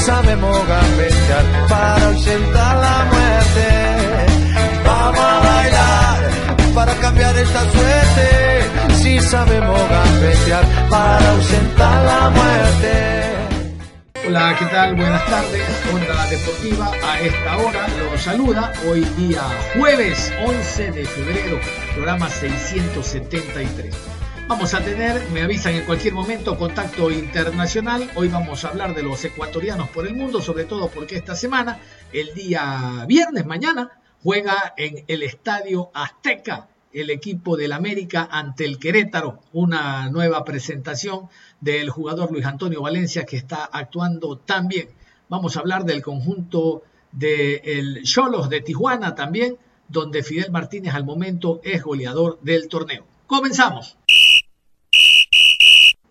Sabemos gambetear para ausentar la muerte. Vamos a bailar para cambiar esta suerte. Si sabemos gambetear para ausentar la muerte. Hola, ¿qué tal? Buenas tardes. Onda Deportiva a esta hora los saluda. Hoy día jueves 11 de febrero, programa 673. Vamos a tener, me avisan en cualquier momento, contacto internacional. Hoy vamos a hablar de los ecuatorianos por el mundo, sobre todo porque esta semana, el día viernes, mañana, juega en el Estadio Azteca el equipo del América ante el Querétaro. Una nueva presentación del jugador Luis Antonio Valencia que está actuando tan bien. Vamos a hablar del conjunto del Cholos de Tijuana también, donde Fidel Martínez al momento es goleador del torneo. Comenzamos.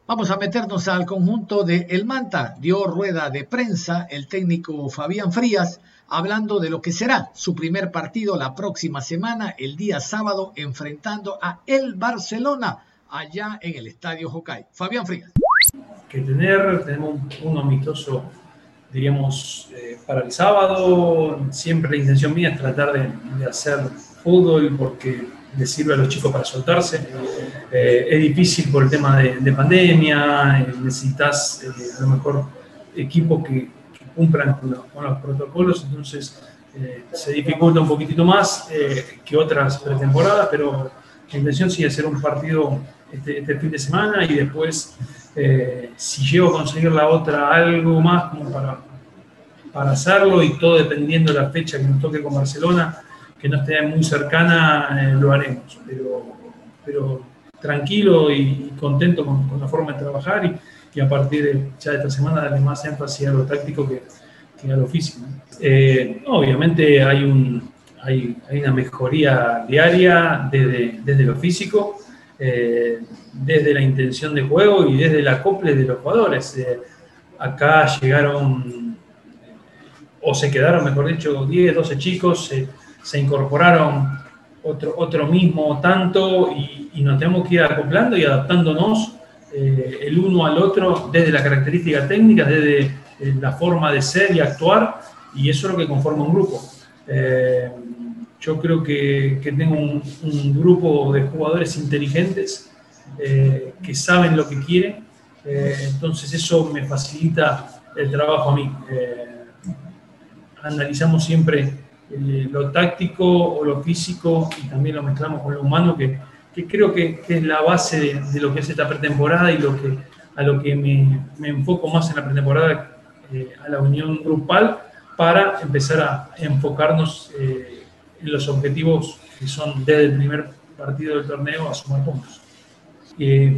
Vamos a meternos al conjunto de El Manta. Dio rueda de prensa el técnico Fabián Frías hablando de lo que será su primer partido la próxima semana, el día sábado, enfrentando a El Barcelona allá en el Estadio Hokkaido. Fabián Frías. Que tener, tenemos un, amistoso, diríamos, eh, para el sábado. Siempre la intención mía es tratar de, de hacer fútbol porque le sirve a los chicos para soltarse. Eh, es difícil por el tema de, pandemia, eh, necesitas eh, a lo mejor equipos que, cumplan con los, protocolos, entonces se dificulta un poquitito más que otras pretemporadas, pero la intención sí es hacer un partido este, este, fin de semana y después, si llego a conseguir la otra algo más como para, para hacerlo y todo dependiendo de la fecha que nos toque con Barcelona, que no esté muy cercana, lo haremos, pero, pero tranquilo y contento con, la forma de trabajar y, y, a partir de ya de esta semana darle más énfasis a lo táctico que, que a lo físico. Eh, obviamente hay, un, hay, hay, una mejoría diaria desde, desde lo físico, eh, desde la intención de juego y desde el acople de los jugadores. Eh, acá llegaron, o se quedaron, mejor dicho, 10, 12 chicos, se incorporaron otro, otro mismo tanto y, nos tenemos que ir acoplando y adaptándonos eh, el uno al otro desde la característica técnica, desde eh, la forma de ser y actuar y eso es lo que conforma un grupo. Eh, yo creo que, que tengo un, grupo de jugadores inteligentes que saben lo que quieren, entonces eso me facilita el trabajo a mí. analizamos siempre eh, lo táctico o lo físico y también lo mezclamos con lo humano, que, que creo que, es la base de, lo que es esta pretemporada y lo que, a lo que me, me enfoco más en la pretemporada, eh, a la unión grupal, para empezar a enfocarnos eh, en los objetivos que son desde el primer partido del torneo a sumar puntos.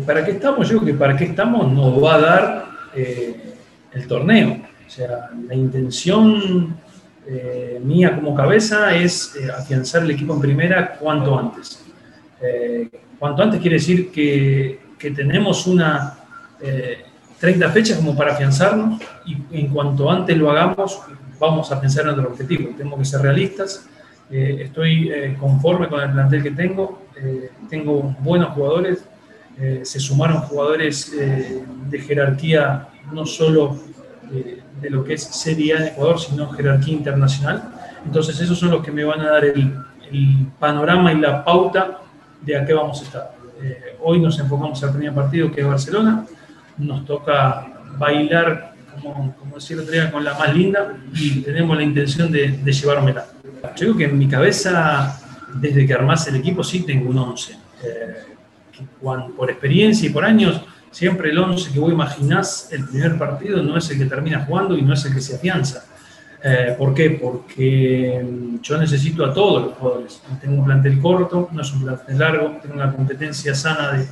¿Para qué estamos? Yo creo que para qué estamos nos va a dar el torneo. O sea, la intención eh, mía como cabeza es eh, afianzar el equipo en primera cuanto antes. Eh, cuanto antes quiere decir que, que tenemos una 30 fechas como para afianzarnos y en cuanto antes lo hagamos vamos a pensar en nuestro objetivo. Tenemos que ser realistas. estoy conforme con el plantel que tengo. tengo buenos jugadores. se sumaron jugadores de jerarquía no solo de lo que es Serie A en Ecuador, sino jerarquía internacional. Entonces esos son los que me van a dar el, panorama y la pauta de a qué vamos a estar. Eh, hoy nos enfocamos al primer partido que es Barcelona, nos toca bailar, como, como decía el con la más linda y tenemos la intención de, de llevármela. Yo digo que en mi cabeza, desde que armás el equipo, sí tengo un 11. Eh, por experiencia y por años, Siempre el 11 que vos imaginás el primer partido no es el que termina jugando y no es el que se afianza. Eh, ¿Por qué? Porque mm, yo necesito a todos los jugadores. Tengo un plantel corto, no es un plantel largo, tengo una competencia sana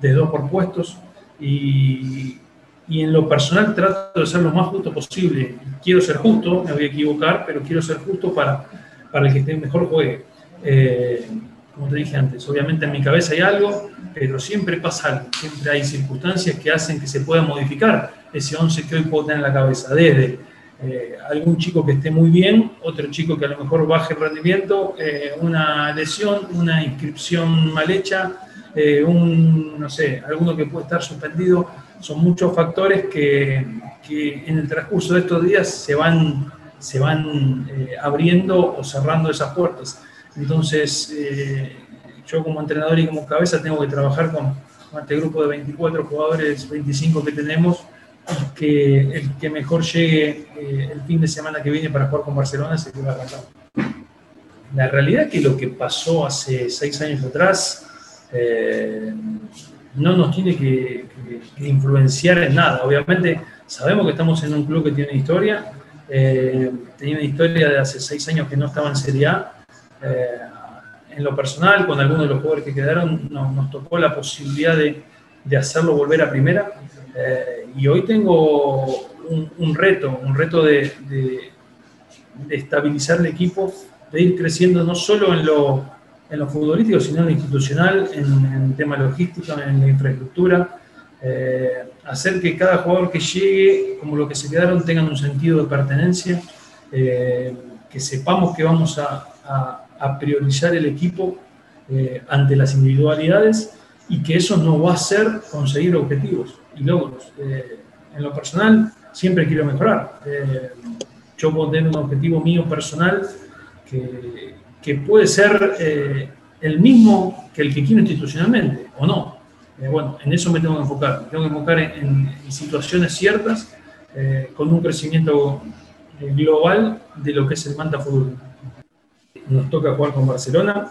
de, dos por puestos y, y, en lo personal trato de ser lo más justo posible. Quiero ser justo, me voy a equivocar, pero quiero ser justo para, para el que esté mejor juegue. Eh, como te dije antes, obviamente en mi cabeza hay algo, pero siempre pasa algo, siempre hay circunstancias que hacen que se pueda modificar ese 11 que hoy puedo tener en la cabeza, desde eh, algún chico que esté muy bien, otro chico que a lo mejor baje el rendimiento, eh, una lesión, una inscripción mal hecha, eh, un, no sé, alguno que puede estar suspendido, son muchos factores que, que en el transcurso de estos días se van, se van abriendo o cerrando esas puertas. Entonces, eh, yo como entrenador y como cabeza tengo que trabajar con, este grupo de 24 jugadores, 25 que tenemos, y que el que mejor llegue eh, el fin de semana que viene para jugar con Barcelona se queda arrancar. La realidad es que lo que pasó hace seis años atrás eh, no nos tiene que, influenciar en nada. Obviamente sabemos que estamos en un club que tiene historia, tenía una historia de hace seis años que no estaba en Serie A, eh, en lo personal, con algunos de los jugadores que quedaron, nos, tocó la posibilidad de, de, hacerlo volver a primera. Eh, y hoy tengo un, reto, un reto de, de, estabilizar el equipo, de ir creciendo no solo en lo, en lo futbolístico, sino en lo institucional, en, el tema logístico, en la infraestructura. Eh, hacer que cada jugador que llegue, como los que se quedaron, tengan un sentido de pertenencia, que sepamos que vamos a, a priorizar el equipo eh, ante las individualidades y que eso no va a ser conseguir objetivos y logros. Eh, en lo personal, siempre quiero mejorar. Eh, yo puedo tener un objetivo mío personal que, puede ser el mismo que el que quiero institucionalmente, o no. bueno, en eso me tengo que enfocar. Me tengo que enfocar en, en situaciones ciertas con un crecimiento global de lo que es el Manta Fútbol nos toca jugar con Barcelona.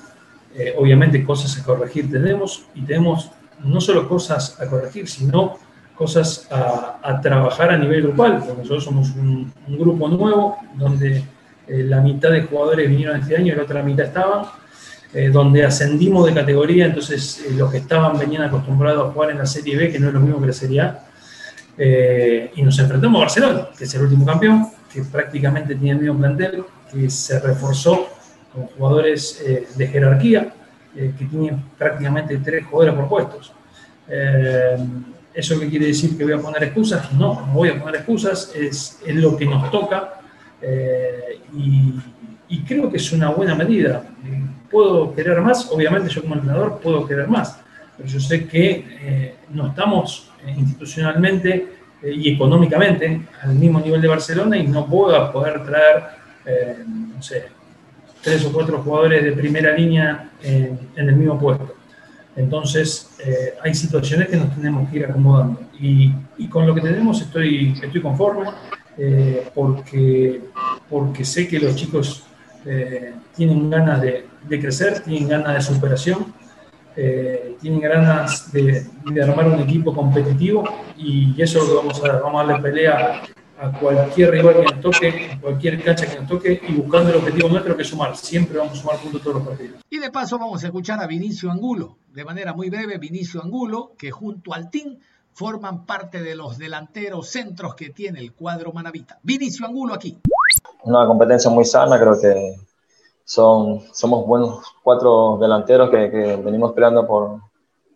Eh, obviamente cosas a corregir tenemos y tenemos no solo cosas a corregir, sino cosas a, trabajar a nivel grupal, porque nosotros somos un, grupo nuevo donde eh, la mitad de jugadores vinieron este año y la otra mitad estaban, eh, donde ascendimos de categoría, entonces los que estaban venían acostumbrados a jugar en la Serie B, que no es lo mismo que la Serie A, y nos enfrentamos a Barcelona, que es el último campeón, que prácticamente tiene el mismo plantel, que se reforzó con jugadores eh, de jerarquía, eh, que tienen prácticamente tres jugadores por puestos. Eh, ¿Eso qué quiere decir? ¿Que voy a poner excusas? No, no voy a poner excusas, es, es lo que nos toca y, y, creo que es una buena medida. ¿Puedo querer más? Obviamente yo como entrenador puedo querer más, pero yo sé que no estamos institucionalmente y económicamente al mismo nivel de Barcelona y no puedo poder traer, no sé, tres o cuatro jugadores de primera línea en, el mismo puesto. Entonces, eh, hay situaciones que nos tenemos que ir acomodando. Y, con lo que tenemos estoy, estoy conforme, eh, porque, porque sé que los chicos eh, tienen ganas de, crecer, tienen ganas de superación, tienen ganas de, armar un equipo competitivo y eso lo que vamos a, vamos a darle pelea a cualquier rival que nos toque, cualquier cancha que nos toque y buscando el objetivo nuestro que es sumar. Siempre vamos a sumar puntos todos los partidos. Y de paso vamos a escuchar a Vinicio Angulo, de manera muy breve, Vinicio Angulo, que junto al team forman parte de los delanteros centros que tiene el cuadro Manavita. Vinicio Angulo aquí. Una competencia muy sana, creo que son, somos buenos cuatro delanteros que, que venimos peleando por,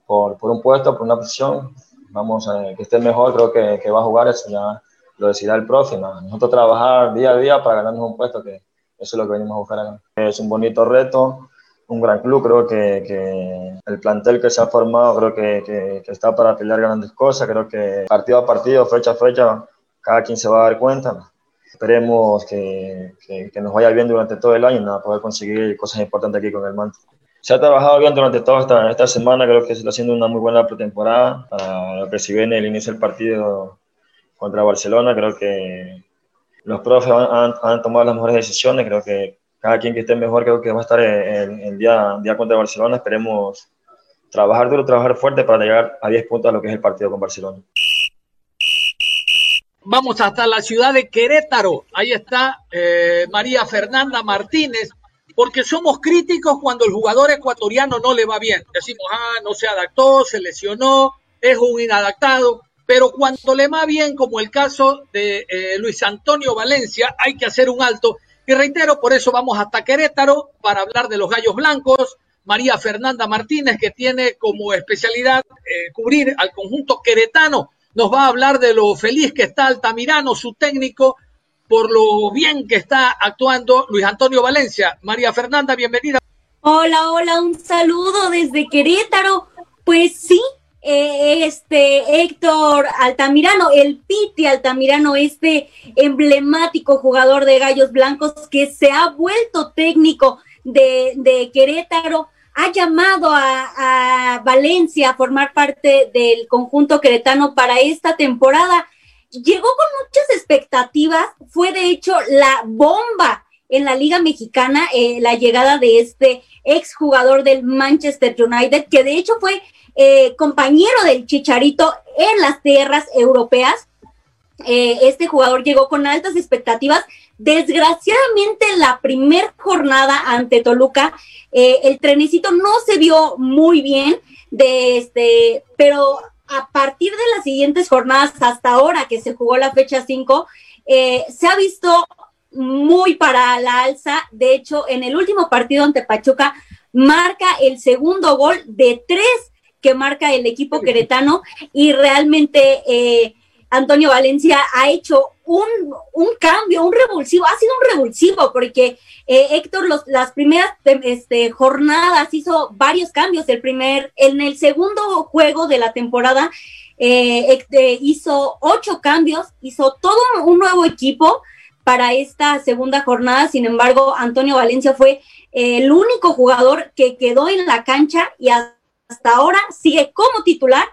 por, por, un puesto, por una posición. Vamos a que esté mejor, creo que, que va a jugar eso ya lo decidirá el próximo. Nosotros trabajar día a día para ganarnos un puesto, que eso es lo que venimos a buscar acá. Es un bonito reto, un gran club, creo que, que el plantel que se ha formado creo que, que, está para pelear grandes cosas, creo que partido a partido, fecha a fecha, cada quien se va a dar cuenta. Esperemos que, nos vaya bien durante todo el año, nada, poder conseguir cosas importantes aquí con el Manto. Se ha trabajado bien durante toda esta, esta semana, creo que se está haciendo una muy buena pretemporada para lo que si viene el inicio del partido contra Barcelona. Creo que los profes han, tomado las mejores decisiones. Creo que cada quien que esté mejor creo que va a estar el, el día, día contra Barcelona. Esperemos trabajar duro, trabajar fuerte para llegar a 10 puntos a lo que es el partido con Barcelona. vamos hasta la ciudad de Querétaro. Ahí está eh, María Fernanda Martínez, porque somos críticos cuando el jugador ecuatoriano no le va bien. Decimos, ah, no se adaptó, se lesionó, es un inadaptado. Pero cuando le va bien, como el caso de eh, Luis Antonio Valencia, hay que hacer un alto. Y reitero, por eso vamos hasta Querétaro para hablar de los gallos blancos. María Fernanda Martínez, que tiene como especialidad eh, cubrir al conjunto queretano, nos va a hablar de lo feliz que está Altamirano, su técnico, por lo bien que está actuando Luis Antonio Valencia. María Fernanda, bienvenida. Hola, hola, un saludo desde Querétaro. Pues sí, eh, este Héctor Altamirano, el Piti Altamirano, este emblemático jugador de Gallos Blancos que se ha vuelto técnico de, Querétaro, ha llamado a, a, Valencia a formar parte del conjunto queretano para esta temporada. Llegó con muchas expectativas, fue de hecho la bomba en la Liga Mexicana, eh, la llegada de este exjugador del Manchester United, que de hecho fue eh, compañero del Chicharito en las tierras europeas. Eh, este jugador llegó con altas expectativas. Desgraciadamente, la primera jornada ante Toluca, el trenecito no se vio muy bien, de este, pero a partir de las siguientes jornadas, hasta ahora que se jugó la fecha 5, se ha visto muy para la alza. De hecho, en el último partido ante Pachuca, marca el segundo gol de tres que marca el equipo queretano. Y realmente eh, Antonio Valencia ha hecho un, un, cambio, un revulsivo, ha sido un revulsivo porque eh, Héctor los, las primeras este, jornadas hizo varios cambios, el primer, en el segundo juego de la temporada eh, hizo ocho cambios, hizo todo un nuevo equipo para esta segunda jornada, sin embargo Antonio Valencia fue el único jugador que quedó en la cancha y hasta ahora sigue como titular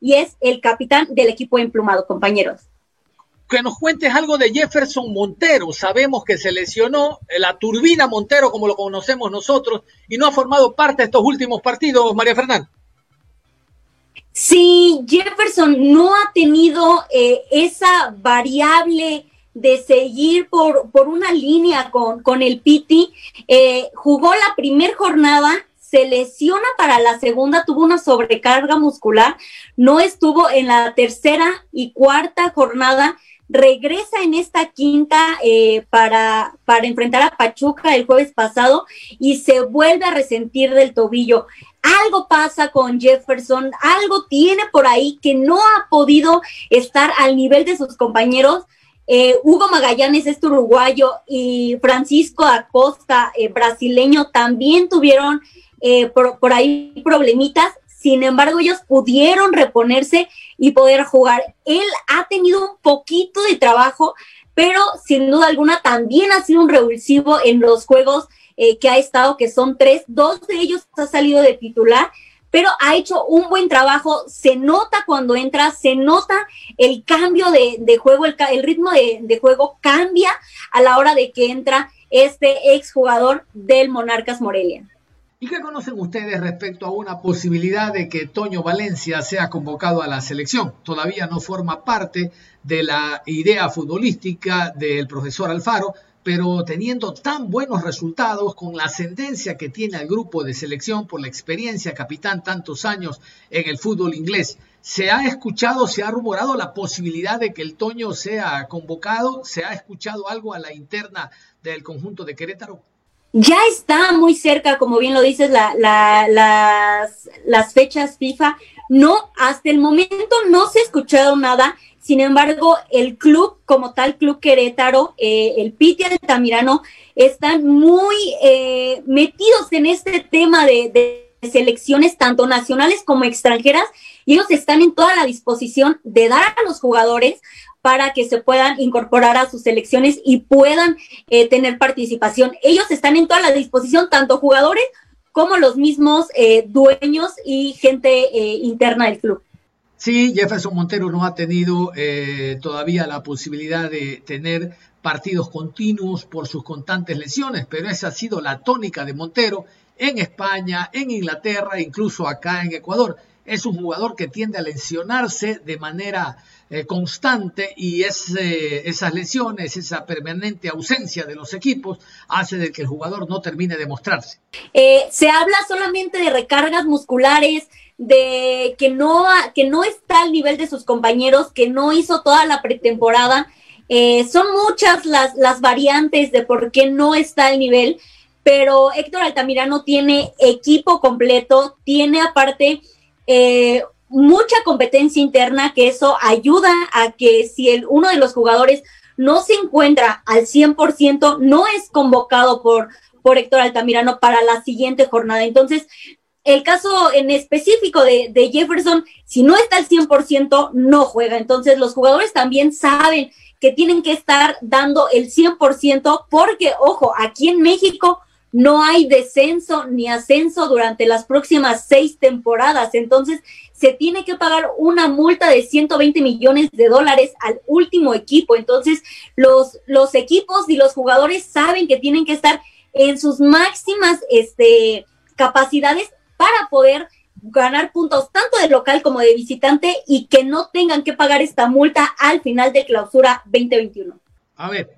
y es el capitán del equipo emplumado, compañeros. Que nos cuentes algo de Jefferson Montero. Sabemos que se lesionó la turbina Montero, como lo conocemos nosotros, y no ha formado parte de estos últimos partidos, María Fernanda. Sí, Jefferson no ha tenido eh, esa variable de seguir por, por una línea con, con el Piti. Eh, jugó la primera jornada se lesiona para la segunda, tuvo una sobrecarga muscular, no estuvo en la tercera y cuarta jornada, regresa en esta quinta eh, para, para enfrentar a Pachuca el jueves pasado y se vuelve a resentir del tobillo. Algo pasa con Jefferson, algo tiene por ahí que no ha podido estar al nivel de sus compañeros. Eh, Hugo Magallanes, este uruguayo, y Francisco Acosta, eh, brasileño, también tuvieron eh, por, por, ahí problemitas, sin embargo ellos pudieron reponerse y poder jugar. Él ha tenido un poquito de trabajo, pero sin duda alguna también ha sido un revulsivo en los juegos eh, que ha estado, que son tres, dos de ellos ha salido de titular, pero ha hecho un buen trabajo, se nota cuando entra, se nota el cambio de, juego, el, el ritmo de, de, juego cambia a la hora de que entra este exjugador del Monarcas Morelia. ¿Y qué conocen ustedes respecto a una posibilidad de que Toño Valencia sea convocado a la selección? Todavía no forma parte de la idea futbolística del profesor Alfaro, pero teniendo tan buenos resultados, con la ascendencia que tiene el grupo de selección por la experiencia capitán tantos años en el fútbol inglés, ¿se ha escuchado, se ha rumorado la posibilidad de que el Toño sea convocado? ¿Se ha escuchado algo a la interna del conjunto de Querétaro? ya está muy cerca, como bien lo dices, la, las, las fechas FIFA. No, hasta el momento no se ha escuchado nada. Sin embargo, el club, como tal, Club Querétaro, eh, el Piti Tamirano, están muy eh, metidos en este tema de, de selecciones, tanto nacionales como extranjeras, y ellos están en toda la disposición de dar a los jugadores para que se puedan incorporar a sus selecciones y puedan eh, tener participación. Ellos están en toda la disposición, tanto jugadores como los mismos eh, dueños y gente eh, interna del club. Sí, Jefferson Montero no ha tenido eh, todavía la posibilidad de tener partidos continuos por sus constantes lesiones, pero esa ha sido la tónica de Montero en España, en Inglaterra, incluso acá en Ecuador es un jugador que tiende a lesionarse de manera eh, constante y es, esas lesiones, esa permanente ausencia de los equipos hace de que el jugador no termine de mostrarse. Eh, se habla solamente de recargas musculares, de que no, que no está al nivel de sus compañeros, que no hizo toda la pretemporada. Eh, son muchas las, las variantes de por qué no está al nivel, pero Héctor Altamirano tiene equipo completo, tiene aparte eh, mucha competencia interna, que eso ayuda a que si el, uno de los jugadores no se encuentra al 100%, no es convocado por, por Héctor Altamirano para la siguiente jornada. Entonces, el caso en específico de, de Jefferson, si no está al 100%, no juega. Entonces, los jugadores también saben que tienen que estar dando el 100% porque, ojo, aquí en México no hay descenso ni ascenso durante las próximas seis temporadas. Entonces, se tiene que pagar una multa de 120 millones de dólares al último equipo. Entonces, los, los equipos y los jugadores saben que tienen que estar en sus máximas este, capacidades para poder ganar puntos tanto de local como de visitante y que no tengan que pagar esta multa al final de clausura 2021. A ver,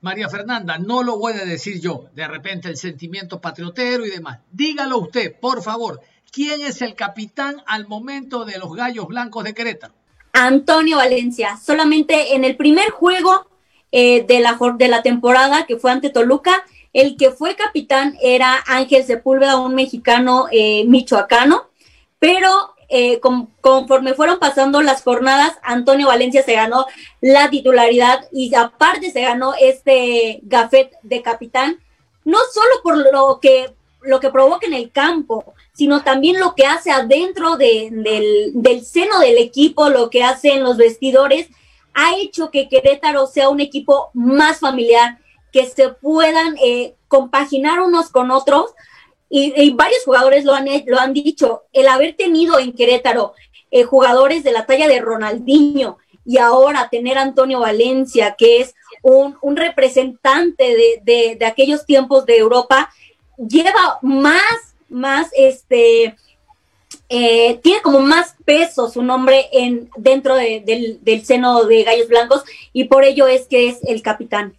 María Fernanda, no lo voy a decir yo, de repente el sentimiento patriotero y demás. Dígalo usted, por favor. ¿Quién es el capitán al momento de los Gallos Blancos de Querétaro? Antonio Valencia. Solamente en el primer juego eh, de, la, de la temporada que fue ante Toluca, el que fue capitán era Ángel Sepúlveda, un mexicano eh, michoacano, pero eh, conforme fueron pasando las jornadas, Antonio Valencia se ganó la titularidad y aparte se ganó este gafet de capitán, no solo por lo que, lo que provoca en el campo, sino también lo que hace adentro del, del seno del equipo, lo que hace en los vestidores, ha hecho que Querétaro sea un equipo más familiar, que se puedan eh, compaginar unos con otros, y, varios jugadores lo han, lo han dicho, el haber tenido en Querétaro eh, jugadores de la talla de Ronaldinho y ahora tener a Antonio Valencia, que es un, un representante de, de, aquellos tiempos de Europa, lleva más, más, este, eh, tiene como más peso su nombre en, dentro del, del seno de Gallos Blancos y por ello es que es el capitán.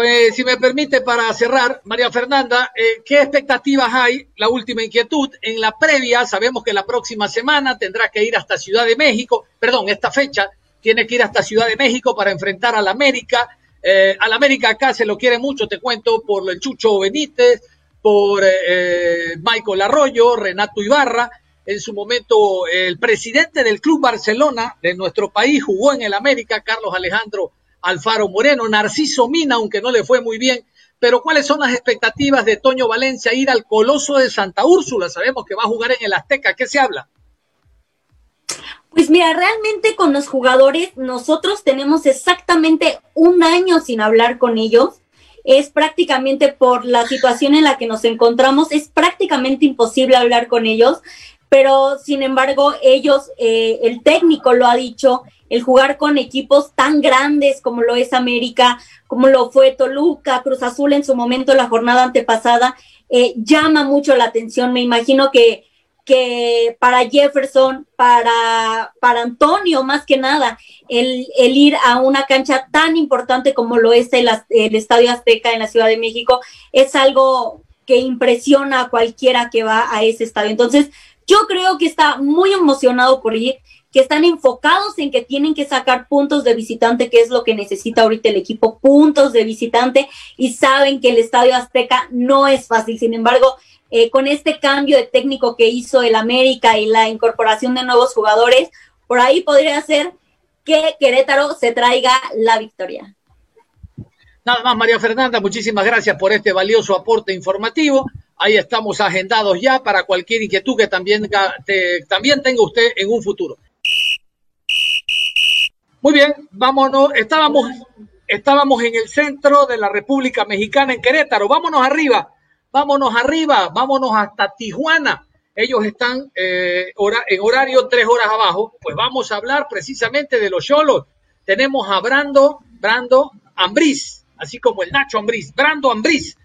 Pues, si me permite, para cerrar, María Fernanda, eh, ¿qué expectativas hay? La última inquietud. En la previa, sabemos que la próxima semana tendrá que ir hasta Ciudad de México, perdón, esta fecha, tiene que ir hasta Ciudad de México para enfrentar al América. Eh, al América acá se lo quiere mucho, te cuento, por el Chucho Benítez, por eh, Michael Arroyo, Renato Ibarra. En su momento, el presidente del Club Barcelona de nuestro país jugó en el América, Carlos Alejandro Alfaro Moreno, Narciso Mina, aunque no le fue muy bien. Pero ¿cuáles son las expectativas de Toño Valencia ir al Coloso de Santa Úrsula? Sabemos que va a jugar en el Azteca. ¿Qué se habla? Pues mira, realmente con los jugadores nosotros tenemos exactamente un año sin hablar con ellos. Es prácticamente por la situación en la que nos encontramos, es prácticamente imposible hablar con ellos, pero sin embargo ellos, eh, el técnico lo ha dicho, el jugar con equipos tan grandes como lo es América, como lo fue Toluca, Cruz Azul en su momento la jornada antepasada, eh, llama mucho la atención. Me imagino que, que para Jefferson, para, para Antonio más que nada, el, el, ir a una cancha tan importante como lo es el, Estadio Azteca en la Ciudad de México es algo que impresiona a cualquiera que va a ese estadio. Entonces, yo creo que está muy emocionado por ir que están enfocados en que tienen que sacar puntos de visitante, que es lo que necesita ahorita el equipo, puntos de visitante, y saben que el Estadio Azteca no es fácil. Sin embargo, eh, con este cambio de técnico que hizo el América y la incorporación de nuevos jugadores, por ahí podría ser que Querétaro se traiga la victoria. Nada más, María Fernanda, muchísimas gracias por este valioso aporte informativo. Ahí estamos agendados ya para cualquier inquietud que también, también tenga usted en un futuro. Muy bien, vámonos. Estábamos, estábamos en el centro de la República Mexicana, en Querétaro. Vámonos arriba, vámonos arriba, vámonos hasta Tijuana. Ellos están eh, en horario tres horas abajo. Pues vamos a hablar precisamente de los cholos. Tenemos a Brando, Brando Ambriz, así como el Nacho Ambriz, Brando Ambriz,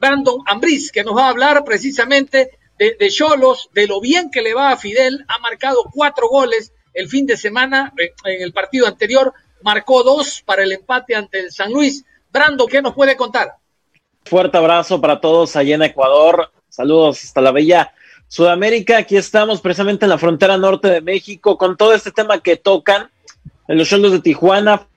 Brandon Ambriz, que nos va a hablar precisamente de Cholos, de, lo bien que le va a Fidel, ha marcado cuatro goles el fin de semana, eh, en el partido anterior, marcó dos para el empate ante el San Luis. Brando, ¿qué nos puede contar? Fuerte abrazo para todos allá en Ecuador. Saludos hasta la bella Sudamérica. Aquí estamos precisamente en la frontera norte de México con todo este tema que tocan en los sueldos de Tijuana.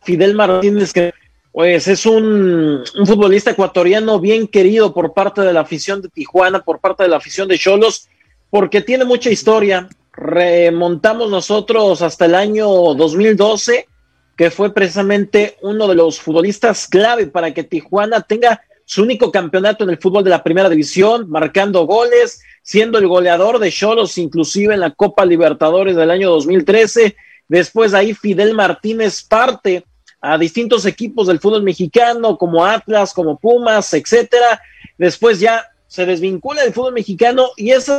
Fidel Martínez, que pues es un, futbolista ecuatoriano bien querido por parte de la afición de Tijuana, por parte de la afición de Cholos, porque tiene mucha historia. Remontamos nosotros hasta el año 2012, que fue precisamente uno de los futbolistas clave para que Tijuana tenga su único campeonato en el fútbol de la primera división, marcando goles, siendo el goleador de Cholos, inclusive en la Copa Libertadores del año 2013. Después ahí Fidel Martínez parte a distintos equipos del fútbol mexicano, como Atlas, como Pumas, etcétera. Después ya se desvincula del fútbol mexicano y es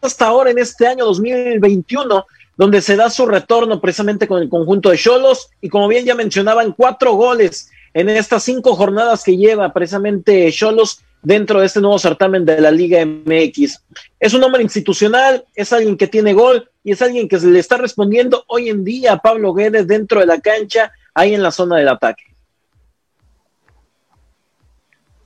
hasta ahora en este año 2021 donde se da su retorno precisamente con el conjunto de Cholos y como bien ya mencionaban, cuatro goles en estas cinco jornadas que lleva precisamente Cholos dentro de este nuevo certamen de la Liga MX. Es un hombre institucional, es alguien que tiene gol y es alguien que se le está respondiendo hoy en día a Pablo Guedes dentro de la cancha ahí en la zona del ataque.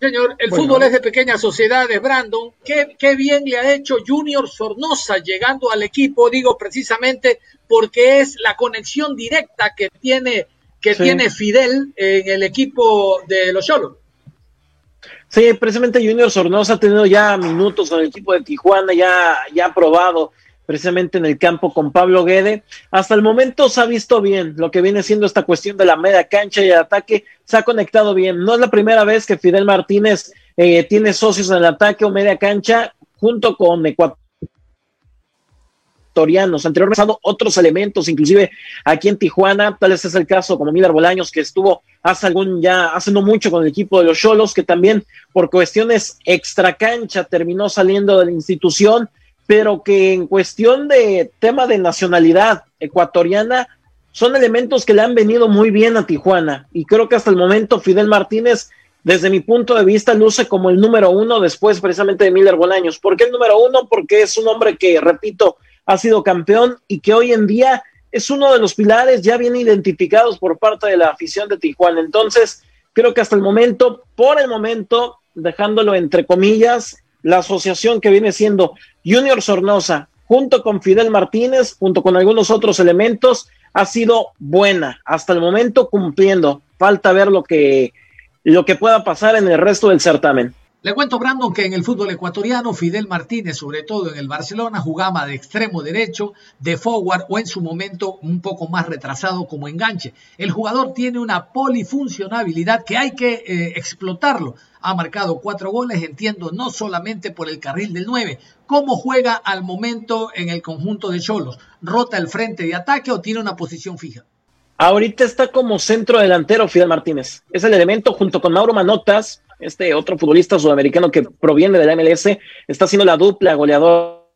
Señor, el fútbol es de pequeñas sociedades, Brandon. ¿Qué, ¿Qué, bien le ha hecho Junior Sornosa llegando al equipo, digo precisamente porque es la conexión directa que tiene, que tiene Fidel en el equipo de los Cholos. Sí, precisamente Junior Sornosa ha tenido ya minutos con el equipo de Tijuana, ya, ya ha probado precisamente en el campo con Pablo Guede. Hasta el momento se ha visto bien lo que viene siendo esta cuestión de la media cancha y el ataque, se ha conectado bien. No es la primera vez que Fidel Martínez eh, tiene socios en el ataque o media cancha junto con ecuatorianos. Anteriormente han otros elementos, inclusive aquí en Tijuana, tal vez es el caso como Milar Bolaños, que estuvo hace algún ya, hace no mucho con el equipo de los Cholos, que también por cuestiones extra cancha terminó saliendo de la institución pero que en cuestión de tema de nacionalidad ecuatoriana son elementos que le han venido muy bien a Tijuana y creo que hasta el momento Fidel Martínez desde mi punto de vista luce como el número uno después precisamente de Miller Bolaños. ¿Por qué el número uno? Porque es un hombre que, repito, ha sido campeón y que hoy en día es uno de los pilares ya bien identificados por parte de la afición de Tijuana. Entonces, creo que hasta el momento, por el momento, dejándolo entre comillas, la asociación que viene siendo Junior Sornosa, junto con Fidel Martínez, junto con algunos otros elementos, ha sido buena hasta el momento cumpliendo. Falta ver lo que, lo que pueda pasar en el resto del certamen. Le cuento, Brandon, que en el fútbol ecuatoriano, Fidel Martínez, sobre todo en el Barcelona, jugaba de extremo derecho, de forward o en su momento un poco más retrasado como enganche. El jugador tiene una polifuncionabilidad que hay que eh, explotarlo. Ha marcado cuatro goles, entiendo, no solamente por el carril del 9. ¿Cómo juega al momento en el conjunto de Cholos? ¿Rota el frente de ataque o tiene una posición fija? Ahorita está como centro delantero Fidel Martínez. Es el elemento junto con Mauro Manotas, este otro futbolista sudamericano que proviene de la MLS, está haciendo la dupla goleador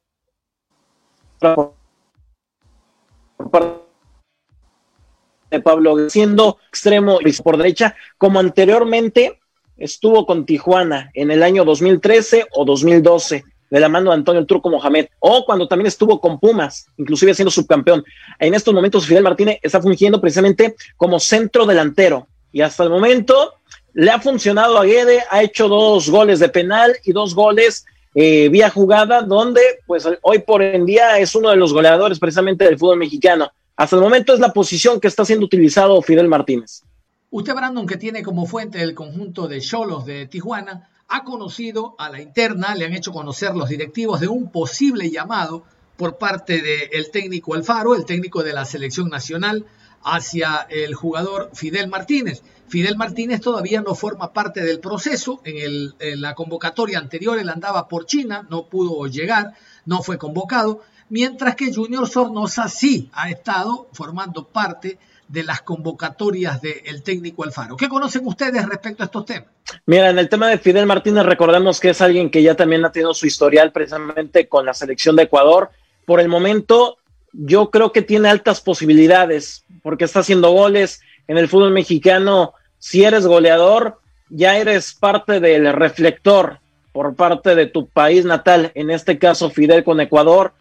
de Pablo, siendo extremo por derecha, como anteriormente estuvo con Tijuana en el año 2013 o 2012 de la mano de Antonio Truco Mohamed, o cuando también estuvo con Pumas, inclusive siendo subcampeón. En estos momentos Fidel Martínez está fungiendo precisamente como centro delantero y hasta el momento le ha funcionado a Guede, ha hecho dos goles de penal y dos goles eh, vía jugada, donde pues hoy por en día es uno de los goleadores precisamente del fútbol mexicano. Hasta el momento es la posición que está siendo utilizado Fidel Martínez. Usted, Brandon, que tiene como fuente el conjunto de Cholos de Tijuana, ha conocido a la interna, le han hecho conocer los directivos de un posible llamado por parte del técnico Alfaro, el técnico de la selección nacional, hacia el jugador Fidel Martínez. Fidel Martínez todavía no forma parte del proceso. En, la convocatoria anterior él andaba por China, no pudo llegar, no fue convocado, mientras que Junior Sornosa sí ha estado formando parte de las convocatorias del técnico Alfaro. ¿Qué conocen ustedes respecto a estos temas? Mira, en el tema de Fidel Martínez recordemos que es alguien que ya también ha tenido su historial precisamente con la selección de Ecuador. Por el momento yo creo que tiene altas posibilidades porque está haciendo goles en el fútbol mexicano. Si eres goleador, ya eres parte del reflector por parte de tu país natal, en este caso Fidel con Ecuador,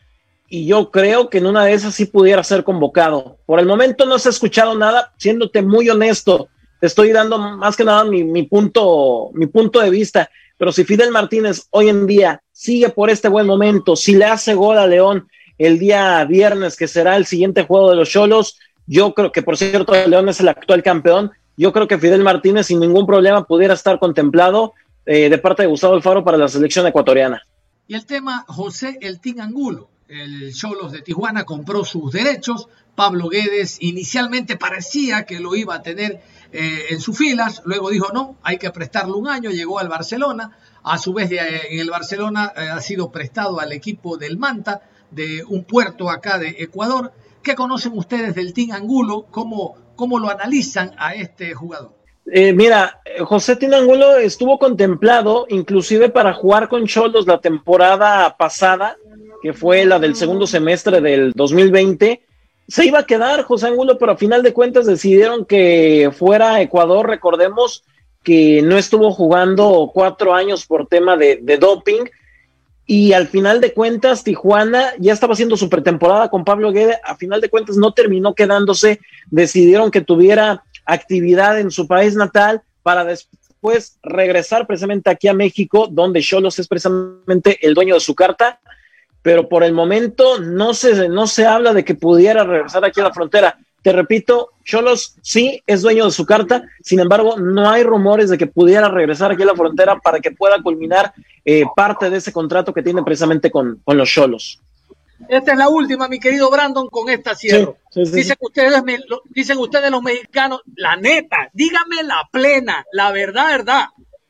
y yo creo que en una de esas sí pudiera ser convocado. Por el momento no se ha escuchado nada, siéndote muy honesto, te estoy dando más que nada mi, punto, mi punto de vista, pero si Fidel Martínez hoy en día sigue por este buen momento, si le hace gol a León el día viernes, que será el siguiente juego de los Cholos, yo creo que por cierto León es el actual campeón, yo creo que Fidel Martínez sin ningún problema pudiera estar contemplado eh, de parte de Gustavo Alfaro para la selección ecuatoriana. Y el tema José El Angulo, el Cholos de Tijuana compró sus derechos, Pablo Guedes inicialmente parecía que lo iba a tener eh, en sus filas, luego dijo no, hay que prestarle un año, llegó al Barcelona, a su vez en el Barcelona eh, ha sido prestado al equipo del Manta, de un puerto acá de Ecuador. ¿Qué conocen ustedes del Team Angulo? ¿Cómo, cómo lo analizan a este jugador? Eh, mira, José Tinangulo estuvo contemplado inclusive para jugar con Cholos la temporada pasada, que fue la del segundo semestre del 2020. Se iba a quedar José Angulo, pero a final de cuentas decidieron que fuera Ecuador. Recordemos que no estuvo jugando cuatro años por tema de doping. Y al final de cuentas, Tijuana ya estaba haciendo su pretemporada con Pablo Guede. A final de cuentas, no terminó quedándose. Decidieron que tuviera actividad en su país natal para después regresar precisamente aquí a México, donde Cholos es precisamente el dueño de su carta, pero por el momento no se, no se habla de que pudiera regresar aquí a la frontera. Te repito, Cholos sí es dueño de su carta, sin embargo, no hay rumores de que pudiera regresar aquí a la frontera para que pueda culminar eh, parte de ese contrato que tiene precisamente con, con los Cholos. Esta es la última, mi querido Brandon, con esta cierro. dicen, ustedes, dicen ustedes los mexicanos, la neta, dígame la plena, la verdad, verdad.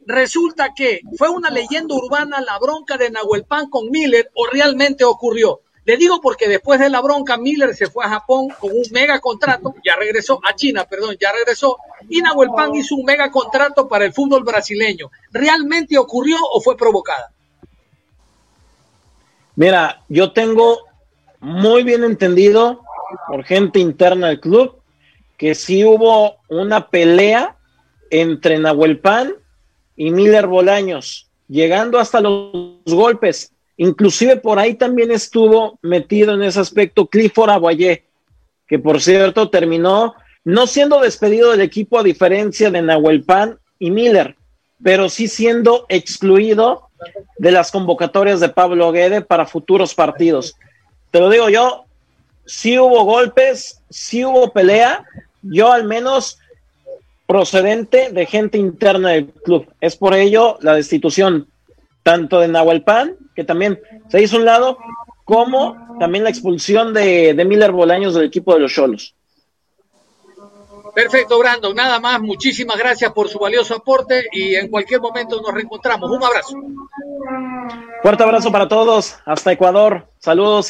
Resulta que fue una leyenda urbana la bronca de Nahuel Pan con Miller o realmente ocurrió. Le digo porque después de la bronca, Miller se fue a Japón con un mega contrato, ya regresó a China, perdón, ya regresó, y Nahuel Pan hizo un mega contrato para el fútbol brasileño. ¿Realmente ocurrió o fue provocada? Mira, yo tengo muy bien entendido por gente interna del club que sí hubo una pelea entre Nahuel Pan y Miller Bolaños, llegando hasta los golpes. Inclusive por ahí también estuvo metido en ese aspecto Clifford Aguayé, que por cierto terminó no siendo despedido del equipo a diferencia de Nahuel Pan y Miller, pero sí siendo excluido de las convocatorias de Pablo Guede para futuros partidos. Te lo digo yo, si hubo golpes, si hubo pelea, yo al menos procedente de gente interna del club. Es por ello la destitución tanto de Nahuel Pan, que también se hizo un lado, como también la expulsión de, de Miller Bolaños del equipo de los Cholos. Perfecto, Brandon. Nada más. Muchísimas gracias por su valioso aporte y en cualquier momento nos reencontramos. Un abrazo. Fuerte abrazo para todos. Hasta Ecuador. Saludos.